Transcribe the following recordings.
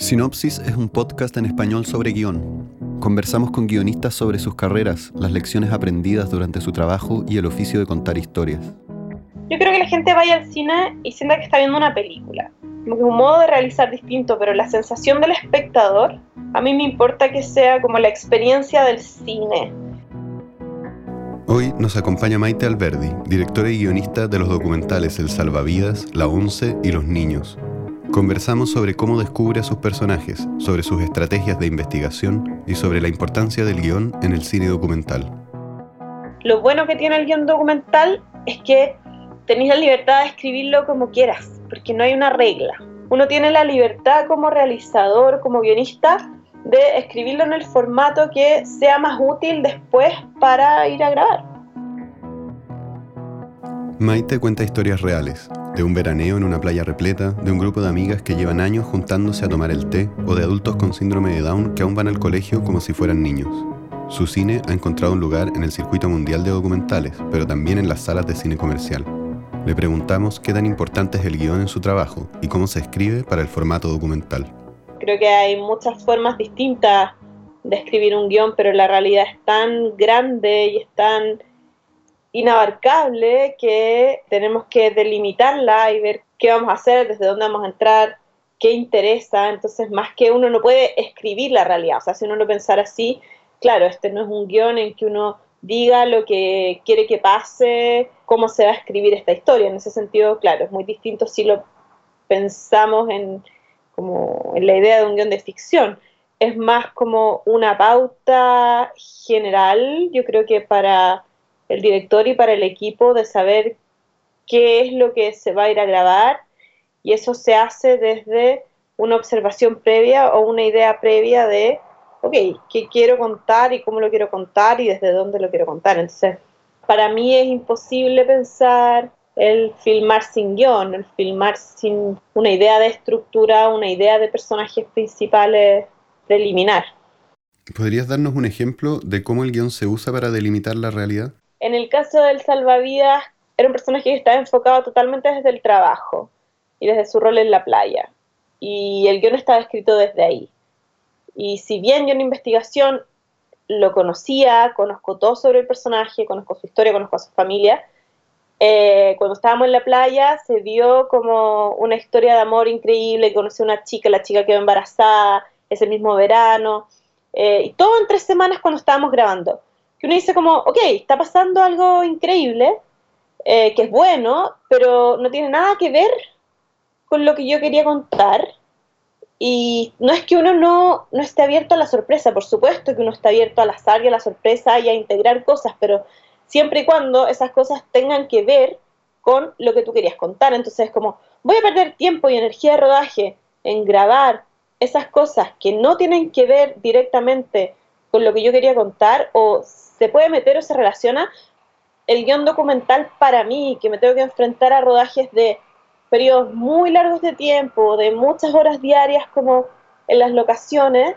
Sinopsis es un podcast en español sobre guion. Conversamos con guionistas sobre sus carreras, las lecciones aprendidas durante su trabajo y el oficio de contar historias. Yo creo que la gente vaya al cine y sienta que está viendo una película. Como que un modo de realizar distinto, pero la sensación del espectador, a mí me importa que sea como la experiencia del cine. Hoy nos acompaña Maite Alberdi, directora y guionista de los documentales El Salvavidas, La Once y Los Niños, Conversamos sobre cómo descubre a sus personajes, sobre sus estrategias de investigación y sobre la importancia del guion en el cine documental. Lo bueno que tiene el guion documental es que tenéis la libertad de escribirlo como quieras, porque no hay una regla. Uno tiene la libertad como realizador, como guionista, de escribirlo en el formato que sea más útil después para ir a grabar. Maite cuenta historias reales, de un veraneo en una playa repleta, de un grupo de amigas que llevan años juntándose a tomar el té, o de adultos con síndrome de Down que aún van al colegio como si fueran niños. Su cine ha encontrado un lugar en el circuito mundial de documentales, pero también en las salas de cine comercial. Le preguntamos qué tan importante es el guion en su trabajo y cómo se escribe para el formato documental. Creo que hay muchas formas distintas de escribir un guion, pero la realidad es tan grande y es tan inabarcable que tenemos que delimitarla y ver qué vamos a hacer, desde dónde vamos a entrar, qué interesa. Entonces, más que uno no puede escribir la realidad, o sea, si uno lo pensara así, claro, este no es un guion en que uno diga lo que quiere que pase, cómo se va a escribir esta historia. En ese sentido, claro, es muy distinto si lo pensamos en, como en la idea de un guion de ficción. Es más como una pauta general, yo creo que para el director y para el equipo de saber qué es lo que se va a ir a grabar y eso se hace desde una observación previa o una idea previa de, ok, qué quiero contar y cómo lo quiero contar y desde dónde lo quiero contar. Entonces, para mí es imposible pensar el filmar sin guion, el filmar sin una idea de estructura, una idea de personajes principales preliminar. ¿Podrías darnos un ejemplo de cómo el guion se usa para delimitar la realidad? En el caso del salvavidas, era un personaje que estaba enfocado totalmente desde el trabajo y desde su rol en la playa. Y el guion estaba escrito desde ahí. Y si bien yo en investigación lo conocía, conozco todo sobre el personaje, conozco su historia, conozco a su familia, eh, cuando estábamos en la playa se vio como una historia de amor increíble, conocí a una chica, la chica quedó embarazada ese mismo verano, eh, y todo en tres semanas cuando estábamos grabando que uno dice como, ok, está pasando algo increíble, eh, que es bueno, pero no tiene nada que ver con lo que yo quería contar. Y no es que uno no, no esté abierto a la sorpresa, por supuesto que uno está abierto al azar y a la sorpresa y a integrar cosas, pero siempre y cuando esas cosas tengan que ver con lo que tú querías contar. Entonces es como, voy a perder tiempo y energía de rodaje en grabar esas cosas que no tienen que ver directamente con lo que yo quería contar o se puede meter o se relaciona el guion documental para mí, que me tengo que enfrentar a rodajes de periodos muy largos de tiempo, de muchas horas diarias como en las locaciones,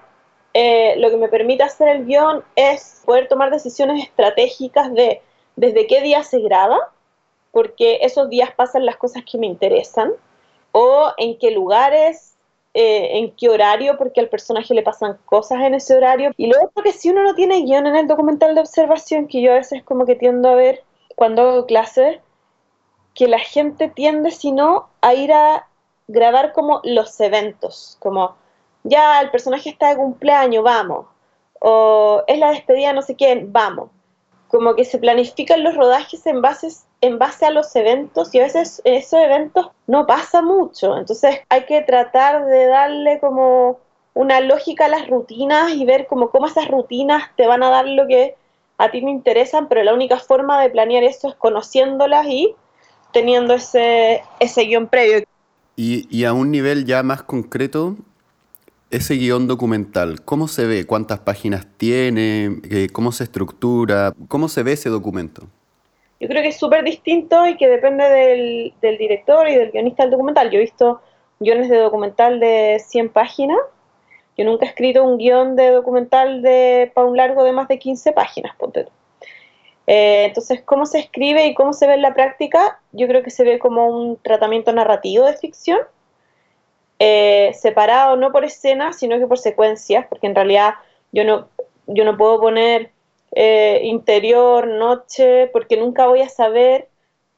eh, lo que me permite hacer el guion es poder tomar decisiones estratégicas de desde qué día se graba, porque esos días pasan las cosas que me interesan, o en qué lugares eh, en qué horario, porque al personaje le pasan cosas en ese horario. Y luego que si uno no tiene guion en el documental de observación, que yo a veces como que tiendo a ver cuando hago clases, que la gente tiende, si no, a ir a grabar como los eventos, como ya el personaje está de cumpleaños, vamos, o es la despedida no sé quién, vamos. Como que se planifican los rodajes en bases en base a los eventos y a veces esos eventos no pasa mucho. Entonces hay que tratar de darle como una lógica a las rutinas y ver como cómo esas rutinas te van a dar lo que a ti me interesan, pero la única forma de planear eso es conociéndolas y teniendo ese, ese guion previo. Y, y a un nivel ya más concreto, ese guion documental, ¿cómo se ve? ¿Cuántas páginas tiene? Eh, ¿Cómo se estructura? ¿Cómo se ve ese documento? yo creo que es súper distinto y que depende del, director y del guionista del documental. Yo he visto guiones de documental de 100 páginas. Yo nunca he escrito un guion de documental de, para un largo de más de 15 páginas, ponte eh, entonces, ¿cómo se escribe y cómo se ve en la práctica? Yo creo que se ve como un tratamiento narrativo de ficción. Eh, separado no por escena, sino que por secuencias, porque en realidad yo no, yo no puedo poner eh, interior, noche, porque nunca voy a saber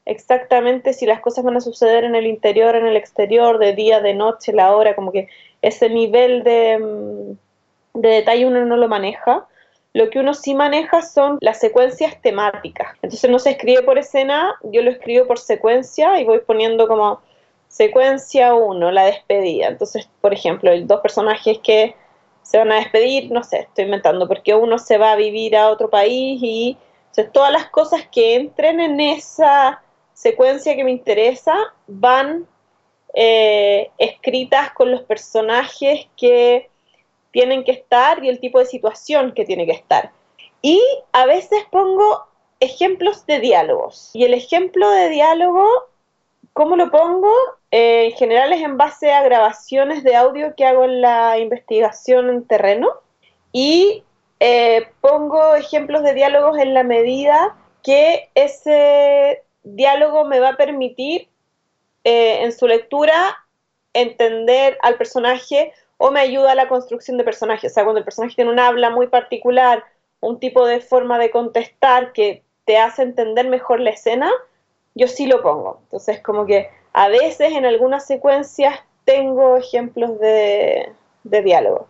exactamente si las cosas van a suceder en el interior, en el exterior, de día, de noche, la hora, como que ese nivel de, mm, de detalle uno no lo maneja. Lo que uno sí maneja son las secuencias temáticas. Entonces no se escribe por escena, yo lo escribo por secuencia y voy poniendo como secuencia 1, la despedida. Entonces, por ejemplo, dos personajes que se van a despedir, no sé, estoy inventando, porque uno se va a vivir a otro país y todas las cosas que entren en esa secuencia que me interesa van eh, escritas con los personajes que tienen que estar y el tipo de situación que tiene que estar. Y a veces pongo ejemplos de diálogos. Y el ejemplo de diálogo, ¿cómo lo pongo? Eh, en general es en base a grabaciones de audio que hago en la investigación en terreno. Y eh, pongo ejemplos de diálogos en la medida que ese diálogo me va a permitir eh, en su lectura entender al personaje o me ayuda a la construcción de personaje. O sea, cuando el personaje tiene un habla muy particular, un tipo de forma de contestar que te hace entender mejor la escena, yo sí lo pongo. Entonces, como que a veces en algunas secuencias tengo ejemplos de, de diálogo.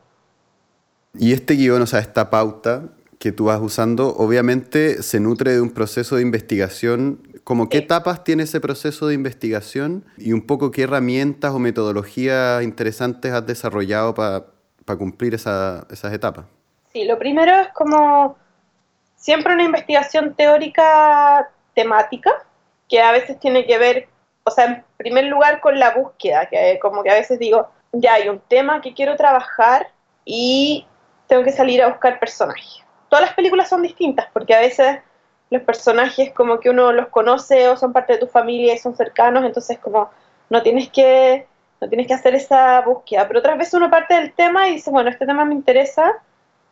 Y este guion, o sea, esta pauta que tú vas usando, obviamente se nutre de un proceso de investigación como qué etapas tiene ese proceso de investigación y un poco qué herramientas o metodologías interesantes has desarrollado para cumplir esas etapas. Sí, lo primero es como siempre una investigación teórica temática, que a veces tiene que ver, o sea, en primer lugar con la búsqueda, que como que a veces digo, ya hay un tema que quiero trabajar y tengo que salir a buscar personajes. Todas las películas son distintas, porque a veces los personajes como que uno los conoce o son parte de tu familia y son cercanos, entonces como no tienes que no tienes que hacer esa búsqueda, pero otras veces uno parte del tema y dice, bueno, este tema me interesa,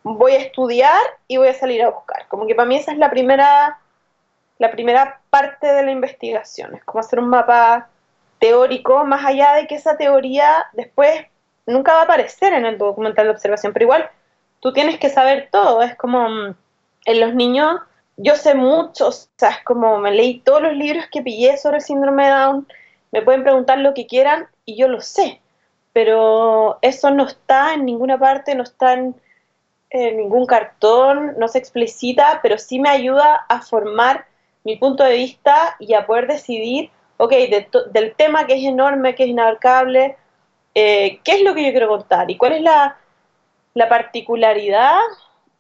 voy a estudiar y voy a salir a buscar. Como que para mí esa es la primera la primera parte de la investigación, es como hacer un mapa teórico, más allá de que esa teoría después nunca va a aparecer en el documental de observación, pero igual tú tienes que saber todo, es como mm, en los niños yo sé mucho, o sea, es como me leí todos los libros que pillé sobre el síndrome de Down, me pueden preguntar lo que quieran y yo lo sé, pero eso no está en ninguna parte, no está en, ningún cartón, no se explicita, pero sí me ayuda a formar mi punto de vista y a poder decidir, ok, del tema que es enorme, que es inabarcable, eh, qué es lo que yo quiero contar y cuál es la, la particularidad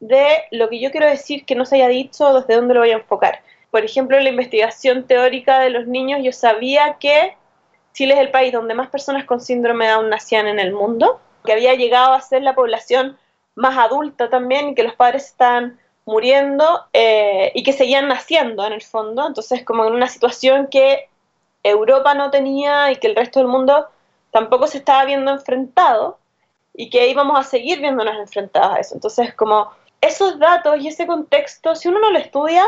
de lo que yo quiero decir que no se haya dicho, desde dónde lo voy a enfocar. Por ejemplo, en la investigación teórica de los niños, yo sabía que Chile es el país donde más personas con síndrome de Down nacían en el mundo, que había llegado a ser la población más adulta también y que los padres están muriendo eh, y que seguían naciendo en el fondo. Entonces, como en una situación que Europa no tenía y que el resto del mundo tampoco se estaba viendo enfrentado y que íbamos a seguir viéndonos enfrentados a eso. Entonces, como esos datos y ese contexto, si uno no lo estudia,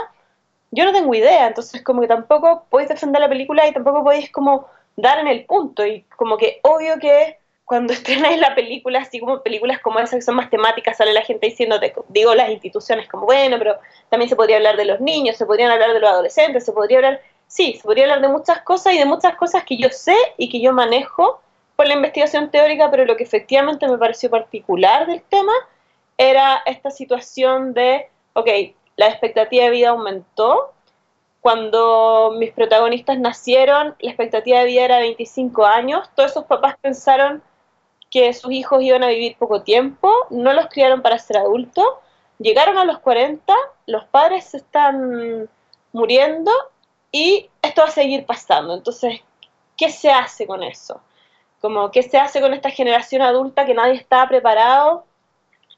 yo no tengo idea, entonces como que tampoco podéis defender la película y tampoco podéis como dar en el punto y como que obvio que cuando estrenáis la película, así como películas como esas que son más temáticas, sale la gente diciéndote, digo las instituciones como, bueno, pero también se podría hablar de los niños, se podrían hablar de los adolescentes, se podría hablar, sí, se podría hablar de muchas cosas y de muchas cosas que yo sé y que yo manejo por la investigación teórica, pero lo que efectivamente me pareció particular del tema era esta situación de, ok, la expectativa de vida aumentó. Cuando mis protagonistas nacieron, la expectativa de vida era 25 años. Todos esos papás pensaron que sus hijos iban a vivir poco tiempo, no los criaron para ser adultos. Llegaron a los 40, los padres se están muriendo y esto va a seguir pasando. Entonces, ¿qué se hace con eso? Como, ¿qué se hace con esta generación adulta que nadie está preparado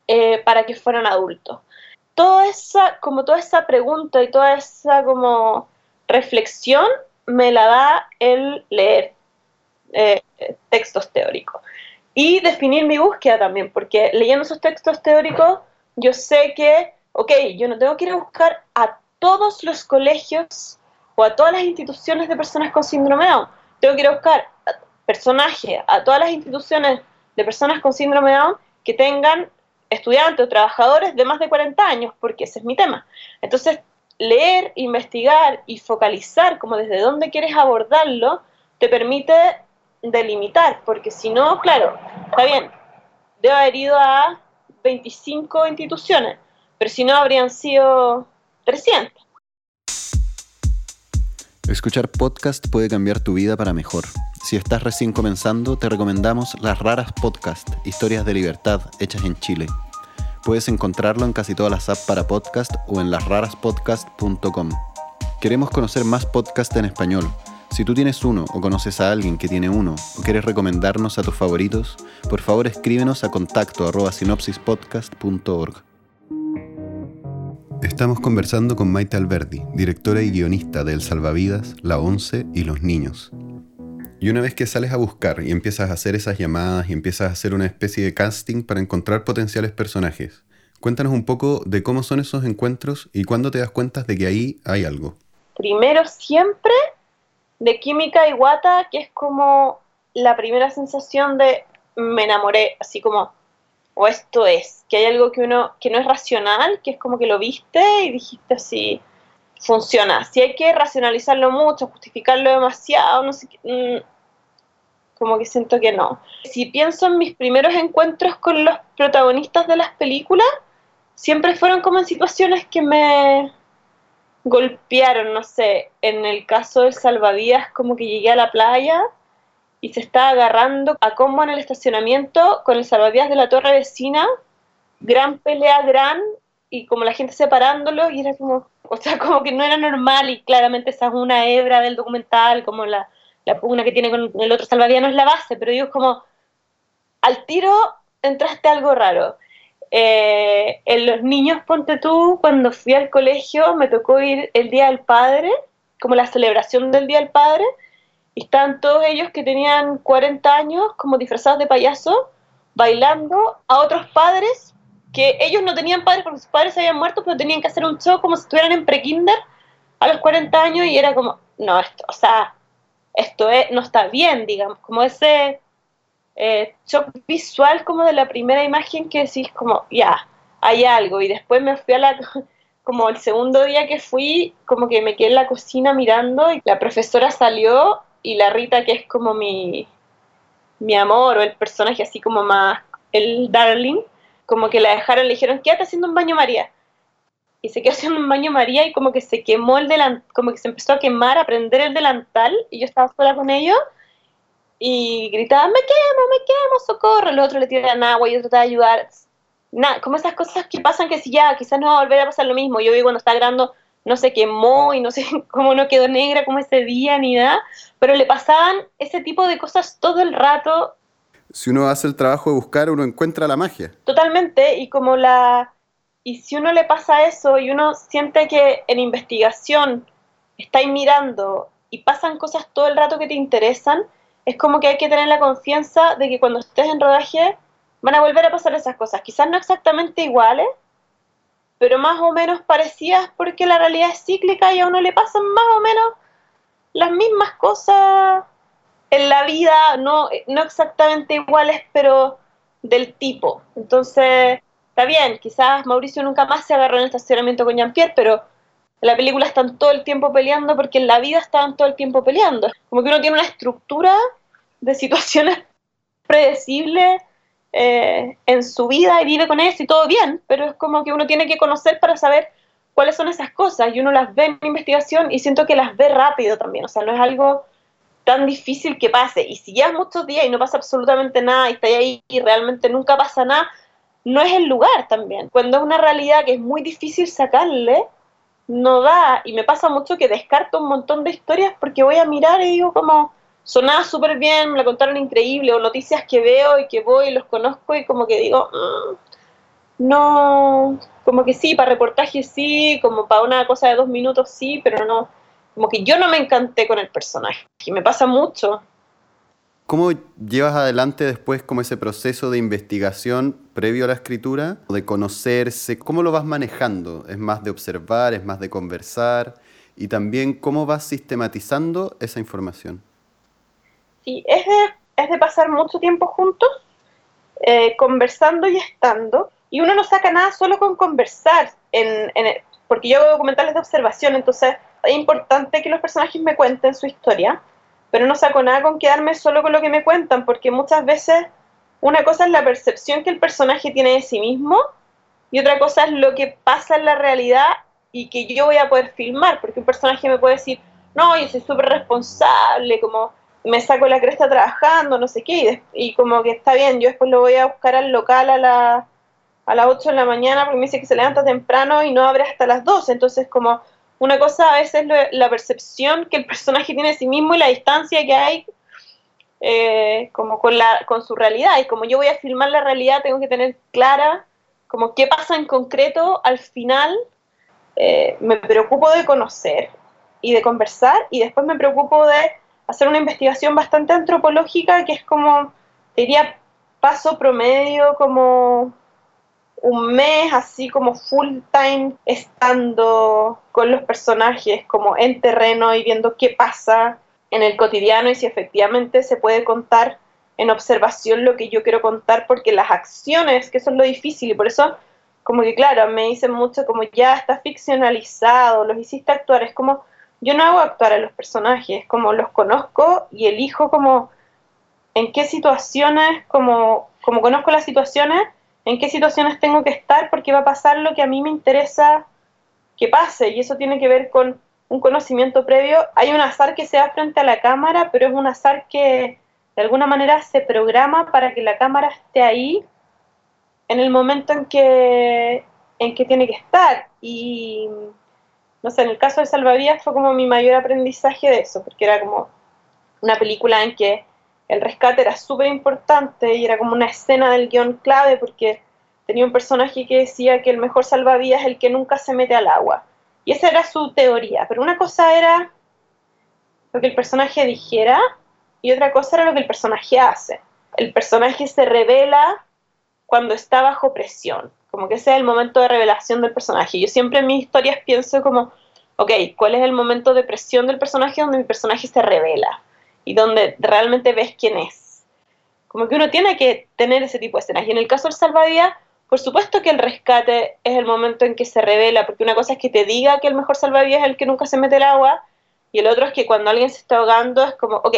eh, para que fueran adultos. Toda esa, como toda esa pregunta y toda esa como reflexión me la da el leer eh, textos teóricos. Y definir mi búsqueda también, porque leyendo esos textos teóricos, yo sé que, ok, yo no tengo que ir a buscar a todos los colegios o a todas las instituciones de personas con síndrome de Down. Tengo que ir a buscar personajes a todas las instituciones de personas con síndrome Down que tengan estudiantes o trabajadores de más de 40 años, porque ese es mi tema. Entonces, leer, investigar y focalizar como desde dónde quieres abordarlo, te permite delimitar, porque si no, claro, está bien, debo haber ido a 25 instituciones, pero si no habrían sido 300. Escuchar podcast puede cambiar tu vida para mejor. Si estás recién comenzando, te recomendamos Las Raras Podcast, historias de libertad hechas en Chile. Puedes encontrarlo en casi todas las apps para podcast o en lasraraspodcast.com. Queremos conocer más podcasts en español. Si tú tienes uno o conoces a alguien que tiene uno o quieres recomendarnos a tus favoritos, por favor escríbenos a contacto sinopsispodcast.org. Estamos conversando con Maite Alberdi, directora y guionista de El Salvavidas, La Once y Los Niños. Y una vez que sales a buscar y empiezas a hacer esas llamadas y empiezas a hacer una especie de casting para encontrar potenciales personajes, cuéntanos un poco de cómo son esos encuentros y cuándo te das cuenta de que ahí hay algo. Primero siempre de química y guata, que es como la primera sensación de me enamoré, así como, o esto es, que hay algo que uno, que no es racional, que es como que lo viste y dijiste así, funciona. Si hay que racionalizarlo mucho, justificarlo demasiado, no sé qué, mm, como que siento que no. Si pienso en mis primeros encuentros con los protagonistas de las películas, siempre fueron como en situaciones que me golpearon, no sé, en el caso del salvavidas como que llegué a la playa y se estaba agarrando a combo en el estacionamiento con el salvavidas de la torre vecina, gran pelea, gran, y como la gente separándolo y era como, o sea, como que no era normal y claramente esa es una hebra del documental, como la, la pugna que tiene con el otro salvavidas no es la base, pero digo, como al tiro entraste algo raro. Eh, en los niños, ponte tú, cuando fui al colegio me tocó ir el Día del Padre, como la celebración del Día del Padre, y estaban todos ellos que tenían 40 años como disfrazados de payaso, bailando a otros padres que ellos no tenían padres porque sus padres habían muerto, pero tenían que hacer un show como si estuvieran en prekinder a los 40 años y era como, no, esto, o sea, esto es, no está bien, digamos, como ese eh, shock visual como de la primera imagen que decís como, ya, hay algo, y después me fui a la, como el segundo día que fui, como que me quedé en la cocina mirando y la profesora salió y la Rita, que es como mi, mi amor o el personaje así como más, el darling, como que la dejaron, le dijeron, quédate haciendo un baño María. Y se quedó haciendo un baño María y como que se quemó el delantal, como que se empezó a quemar, a prender el delantal y yo estaba sola con ellos y gritaban, me quemo, me quemo, socorro. El otro le tiran agua y yo trataba de ayudar. Nada, como esas cosas que pasan que si ya, quizás no va a volver a pasar lo mismo. Yo vi cuando está grabando, no se quemó y no sé cómo no quedó negra como ese día ni nada, pero le pasaban ese tipo de cosas todo el rato si uno hace el trabajo de buscar, uno encuentra la magia. Totalmente, y como la... Y si uno le pasa eso y uno siente que en investigación estáis mirando y pasan cosas todo el rato que te interesan, es como que hay que tener la confianza de que cuando estés en rodaje van a volver a pasar esas cosas. Quizás no exactamente iguales, pero más o menos parecidas porque la realidad es cíclica y a uno le pasan más o menos las mismas cosas en la vida, no, no exactamente iguales, pero del tipo. Entonces, está bien, quizás Mauricio nunca más se agarró en el estacionamiento con Jean-Pierre, pero en la película están todo el tiempo peleando porque en la vida estaban todo el tiempo peleando. Como que uno tiene una estructura de situaciones predecibles eh, en su vida y vive con eso y todo bien, pero es como que uno tiene que conocer para saber cuáles son esas cosas y uno las ve en investigación y siento que las ve rápido también, o sea, no es algo tan difícil que pase. Y si llevas muchos días y no pasa absolutamente nada y estás ahí y realmente nunca pasa nada, no es el lugar también. Cuando es una realidad que es muy difícil sacarle, no da. Y me pasa mucho que descarto un montón de historias porque voy a mirar y digo como sonaba súper bien, me la contaron increíble, o noticias que veo y que voy y los conozco y como que digo, mm, no, como que sí, para reportajes sí, como para una cosa de dos minutos sí, pero no, como que yo no me encanté con el personaje, y me pasa mucho. ¿Cómo llevas adelante después como ese proceso de investigación previo a la escritura, de conocerse? ¿Cómo lo vas manejando? ¿Es más de observar, es más de conversar? Y también cómo vas sistematizando esa información. Sí, es de, es de pasar mucho tiempo juntos, eh, conversando y estando, y uno no saca nada solo con conversar, en, en, porque yo hago documentales de observación, entonces es importante que los personajes me cuenten su historia, pero no saco nada con quedarme solo con lo que me cuentan, porque muchas veces una cosa es la percepción que el personaje tiene de sí mismo y otra cosa es lo que pasa en la realidad y que yo voy a poder filmar, porque un personaje me puede decir, no, yo soy súper responsable, como me saco la cresta trabajando, no sé qué, y, como que está bien, yo después lo voy a buscar al local a, la, a las 8 de la mañana porque me dice que se levanta temprano y no abre hasta las 12, entonces como una cosa a veces es la percepción que el personaje tiene de sí mismo y la distancia que hay eh, como con, la, con su realidad. Y como yo voy a filmar la realidad, tengo que tener clara como qué pasa en concreto al final. Eh, me preocupo de conocer y de conversar y después me preocupo de hacer una investigación bastante antropológica que es como, diría, paso promedio como un mes así como full time estando con los personajes como en terreno y viendo qué pasa en el cotidiano y si efectivamente se puede contar en observación lo que yo quiero contar porque las acciones, que es lo difícil y por eso como que claro, me dicen mucho como ya está ficcionalizado, los hiciste actuar, es como yo no hago actuar a los personajes, como los conozco y elijo como en qué situaciones, como, como conozco las situaciones, en qué situaciones tengo que estar porque va a pasar lo que a mí me interesa que pase y eso tiene que ver con un conocimiento previo. Hay un azar que se da frente a la cámara, pero es un azar que de alguna manera se programa para que la cámara esté ahí en el momento en que, en que tiene que estar. Y no sé, en el caso de Salvavidas fue como mi mayor aprendizaje de eso, porque era como una película en que el rescate era súper importante y era como una escena del guion clave porque tenía un personaje que decía que el mejor salvavidas es el que nunca se mete al agua. Y esa era su teoría, pero una cosa era lo que el personaje dijera y otra cosa era lo que el personaje hace. El personaje se revela cuando está bajo presión, como que ese es el momento de revelación del personaje. Yo siempre en mis historias pienso como, ok, ¿cuál es el momento de presión del personaje donde mi personaje se revela? y donde realmente ves quién es. Como que uno tiene que tener ese tipo de escenas. Y en el caso del salvavidas, por supuesto que el rescate es el momento en que se revela, porque una cosa es que te diga que el mejor salvavidas es el que nunca se mete el agua, y el otro es que cuando alguien se está ahogando es como, ok,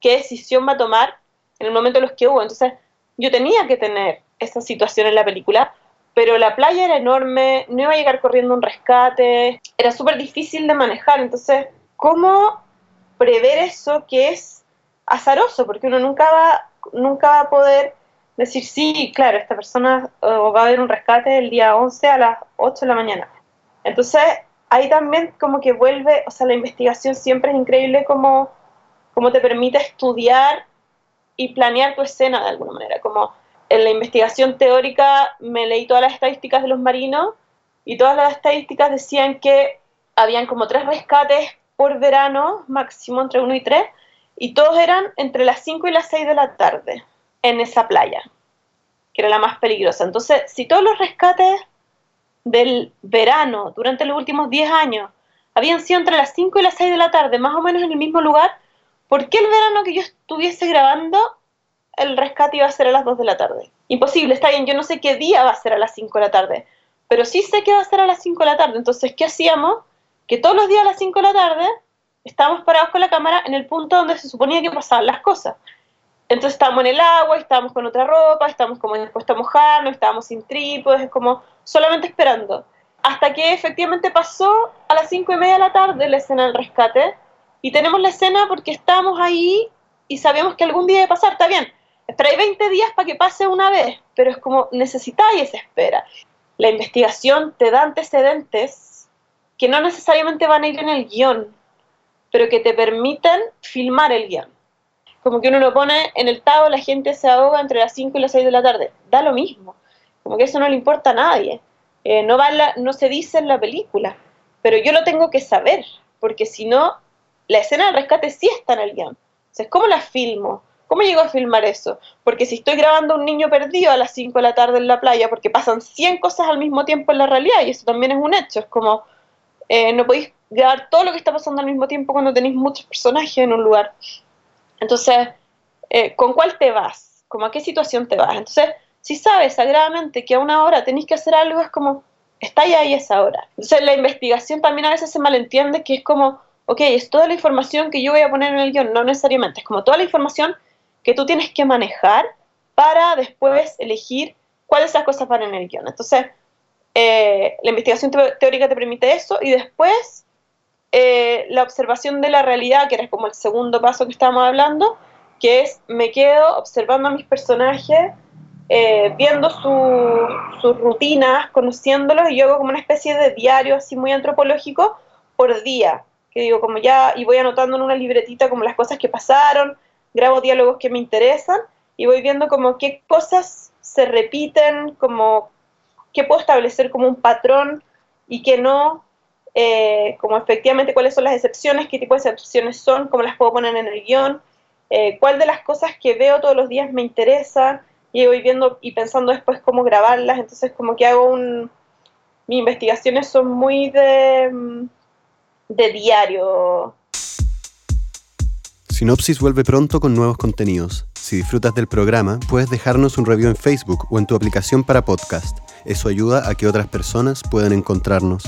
¿qué decisión va a tomar en el momento en los que hubo? Entonces, yo tenía que tener esa situación en la película, pero la playa era enorme, no iba a llegar corriendo un rescate, era súper difícil de manejar, entonces, ¿cómo prever eso que es azaroso, porque uno nunca va, nunca va a poder decir, sí, claro, esta persona va a haber un rescate el día 11 a las 8 de la mañana. Entonces, ahí también como que vuelve, o sea, la investigación siempre es increíble como, como te permite estudiar y planear tu escena de alguna manera. Como en la investigación teórica me leí todas las estadísticas de los marinos y todas las estadísticas decían que habían como tres rescates por verano, máximo entre 1 y 3, y todos eran entre las 5 y las 6 de la tarde en esa playa, que era la más peligrosa. Entonces, si todos los rescates del verano durante los últimos 10 años habían sido entre las 5 y las 6 de la tarde, más o menos en el mismo lugar, ¿por qué el verano que yo estuviese grabando el rescate iba a ser a las 2 de la tarde? Imposible, está bien, yo no sé qué día va a ser a las 5 de la tarde, pero sí sé que va a ser a las 5 de la tarde. Entonces, ¿qué hacíamos? que todos los días a las 5 de la tarde estábamos parados con la cámara en el punto donde se suponía que pasaban las cosas. Entonces estábamos en el agua, estábamos con otra ropa, estábamos como dispuestos a mojarnos, estábamos sin trípodes, como solamente esperando. Hasta que efectivamente pasó a las 5 y media de la tarde la escena del rescate y tenemos la escena porque estábamos ahí y sabíamos que algún día iba a pasar, está bien, esperáis 20 días para que pase una vez, pero es como necesitáis esa espera. La investigación te da antecedentes que no necesariamente van a ir en el guion, pero que te permiten filmar el guion. Como que uno lo pone en el tabo, la gente se ahoga entre las 5 y las 6 de la tarde. Da lo mismo. Como que eso no le importa a nadie. Eh, no, va no se dice en la película. Pero yo lo tengo que saber, porque si no, la escena del rescate sí está en el guion. Entonces, ¿cómo la filmo? ¿Cómo llego a filmar eso? Porque si estoy grabando a un niño perdido a las 5 de la tarde en la playa, porque pasan 100 cosas al mismo tiempo en la realidad, y eso también es un hecho, es como, eh, no podéis grabar todo lo que está pasando al mismo tiempo cuando tenéis muchos personajes en un lugar. Entonces, eh, ¿con cuál te vas? ¿Cómo a qué situación te vas? Entonces, si sabes sagradamente que a una hora tenéis que hacer algo, es como, está ya ahí esa hora. Entonces, la investigación también a veces se malentiende que es como, ok, es toda la información que yo voy a poner en el guion, no necesariamente, es como toda la información que tú tienes que manejar para después elegir cuáles esas cosas van en el guion. Entonces, eh, la investigación teórica te permite eso y después eh, la observación de la realidad, que era como el segundo paso que estábamos hablando, que es me quedo observando a mis personajes, eh, viendo sus rutinas, conociéndolos y yo hago como una especie de diario así muy antropológico por día, que digo como ya, y voy anotando en una libretita como las cosas que pasaron, grabo diálogos que me interesan y voy viendo como qué cosas se repiten, como qué puedo establecer como un patrón y qué no, eh, como efectivamente cuáles son las excepciones, qué tipo de excepciones son, cómo las puedo poner en el guion, eh, cuál de las cosas que veo todos los días me interesa y voy viendo y pensando después cómo grabarlas, entonces como que hago un... Mis investigaciones son muy de, mm, de diario. Sinopsis vuelve pronto con nuevos contenidos. Si disfrutas del programa, puedes dejarnos un review en Facebook o en tu aplicación para podcast. Eso ayuda a que otras personas puedan encontrarnos.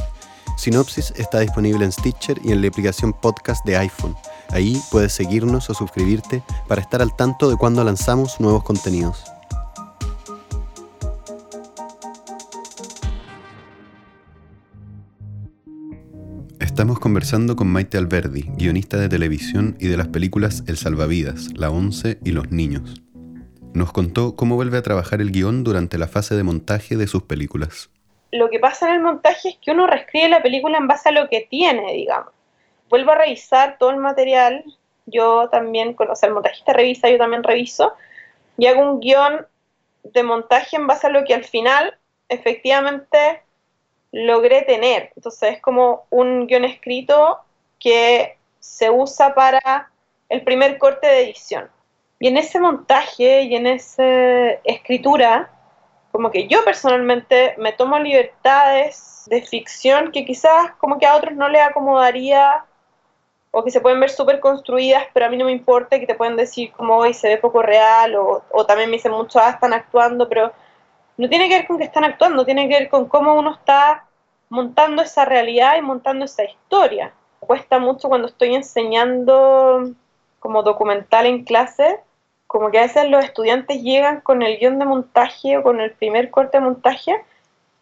Sinopsis está disponible en Stitcher y en la aplicación podcast de iPhone. Ahí puedes seguirnos o suscribirte para estar al tanto de cuando lanzamos nuevos contenidos. Estamos conversando con Maite Alberdi, guionista de televisión y de las películas El Salvavidas, La Once y Los Niños. Nos contó cómo vuelve a trabajar el guion durante la fase de montaje de sus películas. Lo que pasa en el montaje es que uno reescribe la película en base a lo que tiene, digamos. Vuelvo a revisar todo el material, yo también, o sea, el montajista revisa, yo también reviso, y hago un guion de montaje en base a lo que al final efectivamente logré tener. Entonces es como un guion escrito que se usa para el primer corte de edición. Y en ese montaje y en esa escritura, como que yo personalmente me tomo libertades de ficción que quizás como que a otros no les acomodaría o que se pueden ver súper construidas, pero a mí no me importa, que te pueden decir como hoy se ve poco real, o, o también me dicen mucho, ah, están actuando, pero no tiene que ver con que están actuando, tiene que ver con cómo uno está montando esa realidad y montando esa historia. Cuesta mucho cuando estoy enseñando como documental en clase, como que a veces los estudiantes llegan con el guion de montaje o con el primer corte de montaje,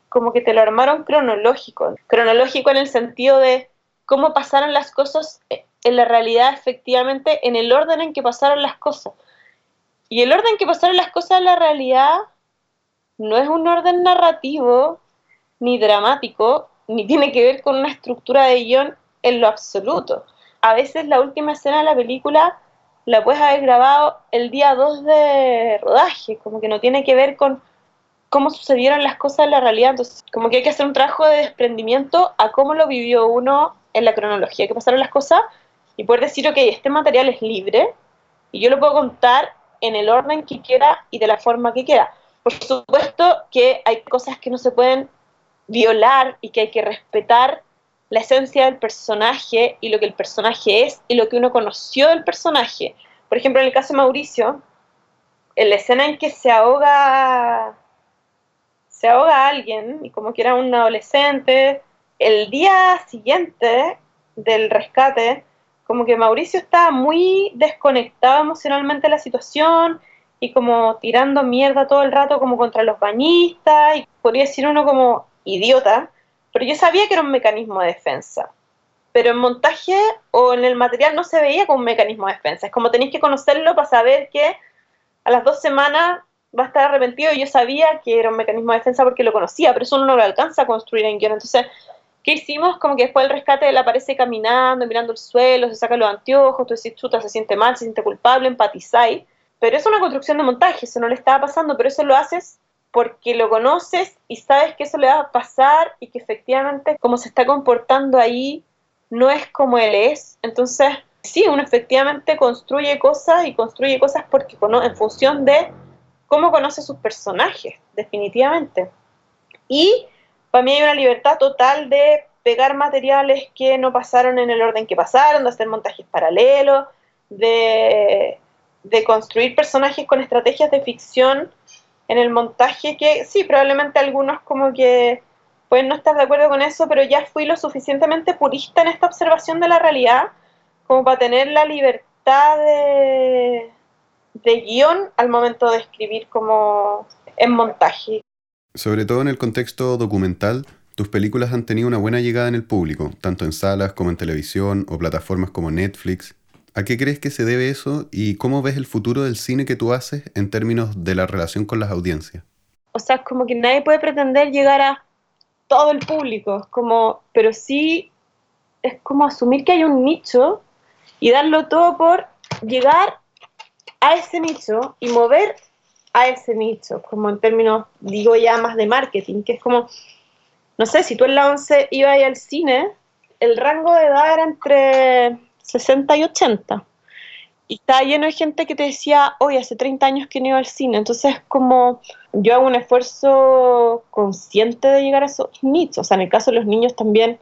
como que te lo armaron cronológico. Cronológico en el sentido de cómo pasaron las cosas en la realidad efectivamente, en el orden en que pasaron las cosas. Y el orden en que pasaron las cosas en la realidad no es un orden narrativo ni dramático, ni tiene que ver con una estructura de guion en lo absoluto. A veces la última escena de la película la puedes haber grabado el día 2 de rodaje, como que no tiene que ver con cómo sucedieron las cosas en la realidad. Entonces, como que hay que hacer un trabajo de desprendimiento a cómo lo vivió uno en la cronología, que pasaron las cosas y poder decir, ok, este material es libre y yo lo puedo contar en el orden que quiera y de la forma que quiera. Por supuesto que hay cosas que no se pueden violar y que hay que respetar la esencia del personaje y lo que el personaje es y lo que uno conoció del personaje. Por ejemplo, en el caso de Mauricio, en la escena en que se ahoga se ahoga alguien y como que era un adolescente, el día siguiente del rescate, como que Mauricio estaba muy desconectado emocionalmente de la situación y como tirando mierda todo el rato como contra los bañistas y podría decir uno como idiota, pero yo sabía que era un mecanismo de defensa. Pero en montaje o en el material no se veía como un mecanismo de defensa. Es como tenéis que conocerlo para saber que a las dos semanas va a estar arrepentido. Yo sabía que era un mecanismo de defensa porque lo conocía, pero eso uno no lo alcanza a construir en guion. Entonces, ¿qué hicimos? Como que después del rescate él aparece caminando, mirando el suelo, se saca los anteojos, tú decís, chuta, se siente mal, se siente culpable, empatizáis. Pero es una construcción de montaje, eso no le estaba pasando, pero eso lo haces porque lo conoces y sabes que eso le va a pasar y que efectivamente como se está comportando ahí no es como él es. Entonces, sí, uno efectivamente construye cosas y construye cosas porque en función de cómo conoce sus personajes, definitivamente. Y para mí hay una libertad total de pegar materiales que no pasaron en el orden que pasaron, de hacer montajes paralelos, de, de construir personajes con estrategias de ficción en el montaje que sí, probablemente algunos como que pueden no estar de acuerdo con eso, pero ya fui lo suficientemente purista en esta observación de la realidad como para tener la libertad de, de guion al momento de escribir como en montaje. Sobre todo en el contexto documental, tus películas han tenido una buena llegada en el público, tanto en salas como en televisión o plataformas como Netflix. ¿A qué crees que se debe eso y cómo ves el futuro del cine que tú haces en términos de la relación con las audiencias? O sea, como que nadie puede pretender llegar a todo el público, como, pero sí es como asumir que hay un nicho y darlo todo por llegar a ese nicho y mover a ese nicho, como en términos, digo ya más de marketing, que es como, no sé, si tú en la 11 ibas al cine, el rango de edad era entre 60 y 80. Y estaba lleno de gente que te decía, hoy hace 30 años que no iba al cine. Entonces, como yo hago un esfuerzo consciente de llegar a esos nichos. O sea, en el caso de los niños también,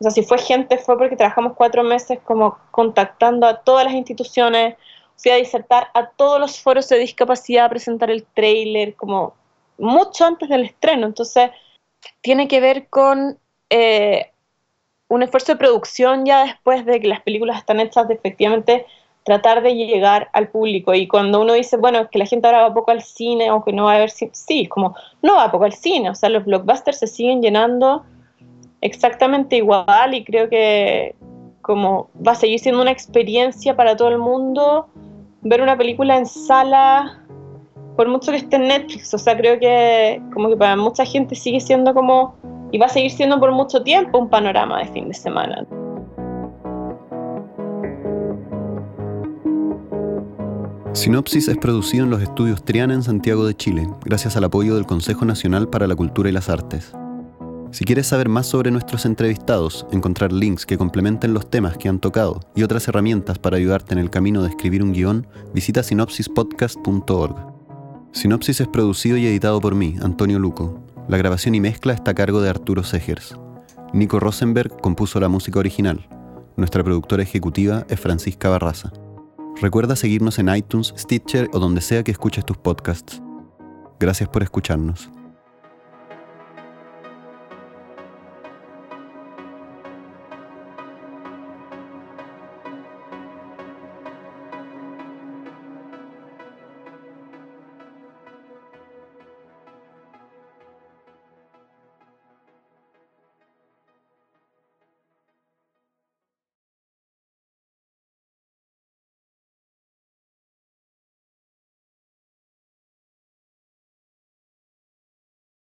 o sea, si fue gente, fue porque trabajamos cuatro meses como contactando a todas las instituciones, fui a disertar a todos los foros de discapacidad, a presentar el trailer, como mucho antes del estreno. Entonces, tiene que ver con eh, un esfuerzo de producción ya después de que las películas están hechas de efectivamente tratar de llegar al público. Y cuando uno dice, bueno, es que la gente ahora va poco al cine o que no va a ver sí, como no va poco al cine, o sea, los blockbusters se siguen llenando exactamente igual y creo que como va a seguir siendo una experiencia para todo el mundo ver una película en sala, por mucho que esté en Netflix, o sea, creo que como que para mucha gente sigue siendo como, y va a seguir siendo por mucho tiempo, un panorama de fin de semana. Sinopsis es producido en los estudios Triana en Santiago de Chile, gracias al apoyo del Consejo Nacional para la Cultura y las Artes. Si quieres saber más sobre nuestros entrevistados, encontrar links que complementen los temas que han tocado y otras herramientas para ayudarte en el camino de escribir un guion, visita sinopsispodcast.org. Sinopsis es producido y editado por mí, Antonio Luco. La grabación y mezcla está a cargo de Arturo Segers. Nico Rosenberg compuso la música original. Nuestra productora ejecutiva es Francisca Barraza. Recuerda seguirnos en iTunes, Stitcher o donde sea que escuches tus podcasts. Gracias por escucharnos.